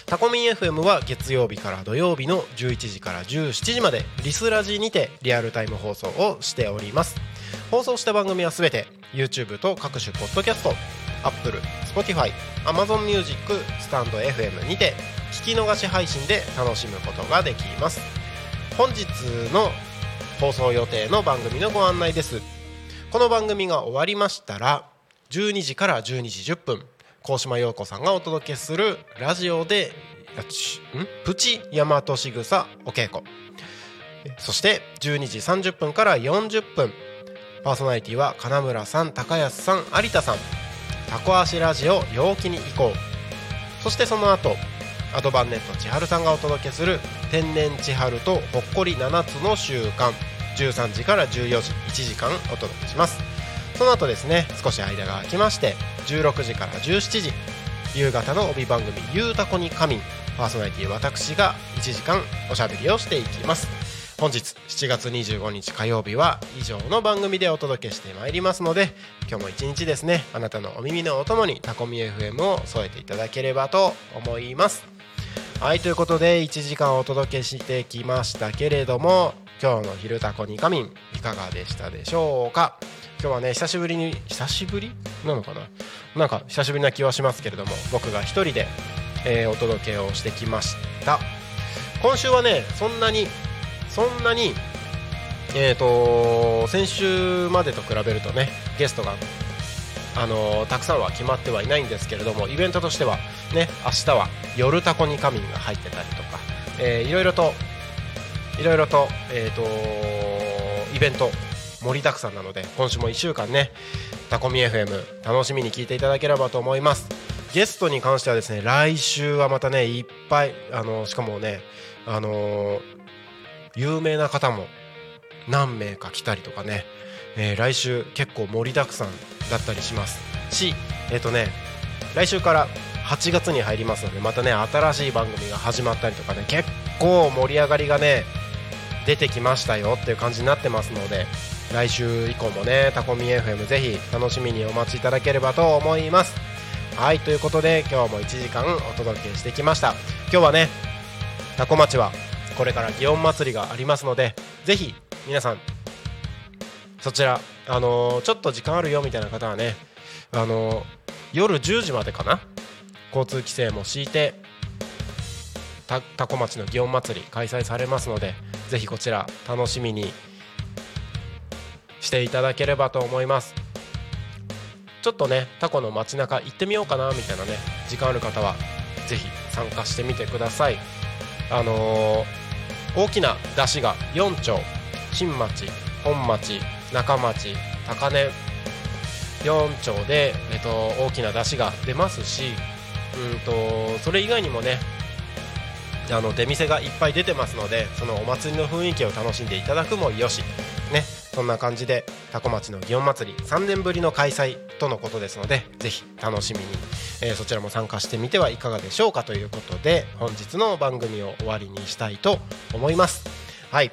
Speaker 3: タコミン FM は月曜日から土曜日の11時から17時までリスラジにてリアルタイム放送をしております。放送した番組はすべて YouTube と各種ポッドキャスト Apple、Spotify、Amazon Music、スタンド FM にて聞き逃し配信で楽しむことができます。本日の放送予定の番組のご案内です。この番組が終わりましたら12時から12時10分高島陽子さんがお届けするラジオでプチ大和しぐさお稽古。そして12時30分から40分パーソナリティは金村さん高安さん有田さん。タコ足ラジオ陽気に行こう。そしてその後アドバンネット千春さんがお届けする天然千春とほっこり7つの習慣。13時から14時1時間お届けします。その後ですね少し間が空きまして16時から17時夕方の帯番組「ゆうたこに仮眠」パーソナリティ私が1時間おしゃべりをしていきます。本日7月25日火曜日は以上の番組でお届けしてまいりますので今日も一日ですねあなたのお耳のお供にタコミ FM を添えていただければと思います。はいということで1時間お届けしてきましたけれども今日の「昼タコに仮眠」いかがでしたでしょうか？今日はね久しぶりに久しぶり？なのかな？なんか久しぶりな気はしますけれども僕が一人で、えー、お届けをしてきました。今週はねそんなにそんなにえーと先週までと比べるとねゲストがあのー、たくさんは決まってはいないんですけれどもイベントとしてはね明日は夜タコに仮眠が入ってたりとか、えー、いろいろといろいろと,、えーとイベント盛りだくさんなので今週も1週間ねタコミ FM 楽しみに聞いていただければと思います。ゲストに関してはですね来週はまたねいっぱいあのしかもねあの有名な方も何名か来たりとかね、えー、来週結構盛りだくさんだったりします。しえっ、ー、とね来週から8月に入りますのでまたね新しい番組が始まったりとかね結構盛り上がりがね出てきましたよっていう感じになってますので来週以降もねタコミ FM ぜひ楽しみにお待ちいただければと思います。はいということで今日も1時間お届けしてきました。今日はねタコ町はこれから祇園祭りがありますのでぜひ皆さんそちらあのー、ちょっと時間あるよみたいな方はねあのー、夜10時までかな交通規制も敷いてタコ町の祇園祭り開催されますのでぜひこちら楽しみにしていただければと思います。ちょっとねタコの街中行ってみようかなみたいなね時間ある方は是非参加してみてください。あのー、大きな出汁が4町新町本町中町高根4町で、えっと、大きな出汁が出ますしうんとそれ以外にもねあの出店がいっぱい出てますのでそのお祭りの雰囲気を楽しんでいただくもよし。ねそんな感じで多古町の祇園祭り3年ぶりの開催とのことですのでぜひ楽しみに、えー、そちらも参加してみてはいかがでしょうかということで本日の番組を終わりにしたいと思います。はい。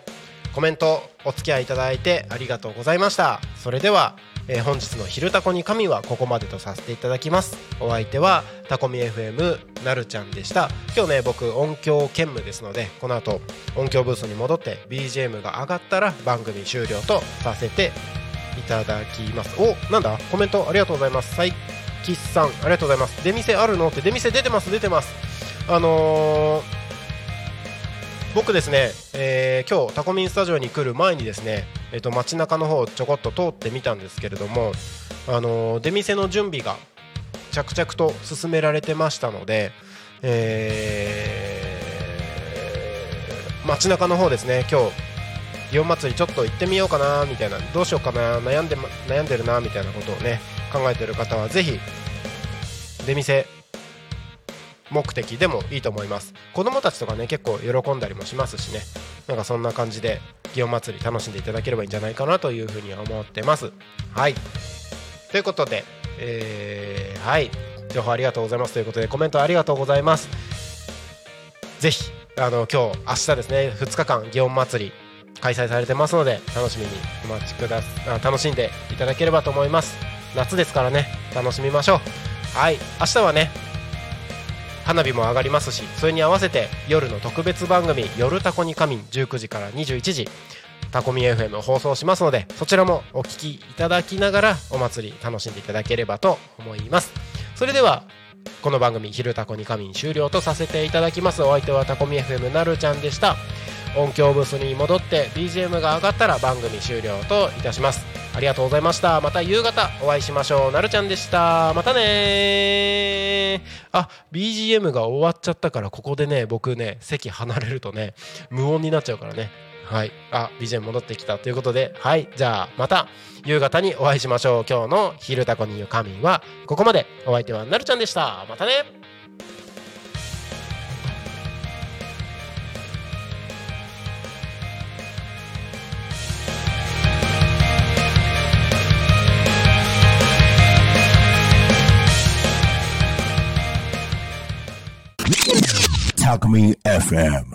Speaker 3: コメントお付き合いいただいてありがとうございました。それではえー、本日の「昼タコに神」はここまでとさせていただきます。お相手はタコミ FM なるちゃんでした。今日ね僕音響兼務ですのでこの後音響ブースに戻って BGM が上がったら番組終了とさせていただきます。おなんだ？コメントありがとうございます。佐伯さんありがとうございます。出店あるの？って出店出てます出てます。あのー僕ですね、えー今日タコミンスタジオに来る前にですね、えっと街中の方をちょこっと通ってみたんですけれども、あのー出店の準備が着々と進められてましたので、えー街中の方ですね今日祇園祭りちょっと行ってみようかなみたいなどうしようかな悩んで悩んでるなみたいなことをね考えてる方はぜひ出店目的でもいいと思います。子供たちとかね結構喜んだりもしますしね。なんかそんな感じで祇園祭り楽しんでいただければいいんじゃないかなというふうには思ってます。はい。ということで、えーはい。情報ありがとうございます。ということでコメントありがとうございます。ぜひあの今日明日ですね2日間祇園祭り開催されてますので楽しみにお待ちくださ楽しんでいただければと思います。夏ですからね楽しみましょう。はい。明日はね花火も上がりますしそれに合わせて夜の特別番組「夜タコに仮眠」19時から21時タコミ FM を放送しますのでそちらもお聴きいただきながらお祭り楽しんでいただければと思います。それではこの番組「昼タコに仮眠」終了とさせていただきます。お相手はタコミ FM なるちゃんでした。音響ブースに戻って BGM が上がったら番組終了といたします。ありがとうございました。また夕方お会いしましょう。なるちゃんでした。またねー。あ BGM が終わっちゃったからここでね僕ね席離れるとね無音になっちゃうからね。はい。あ BGM 戻ってきた。ということではい。じゃあまた夕方にお会いしましょう。今日の「昼タコにゆかみん」はここまで。お相手はなるちゃんでした。またね
Speaker 2: Talk Me FM.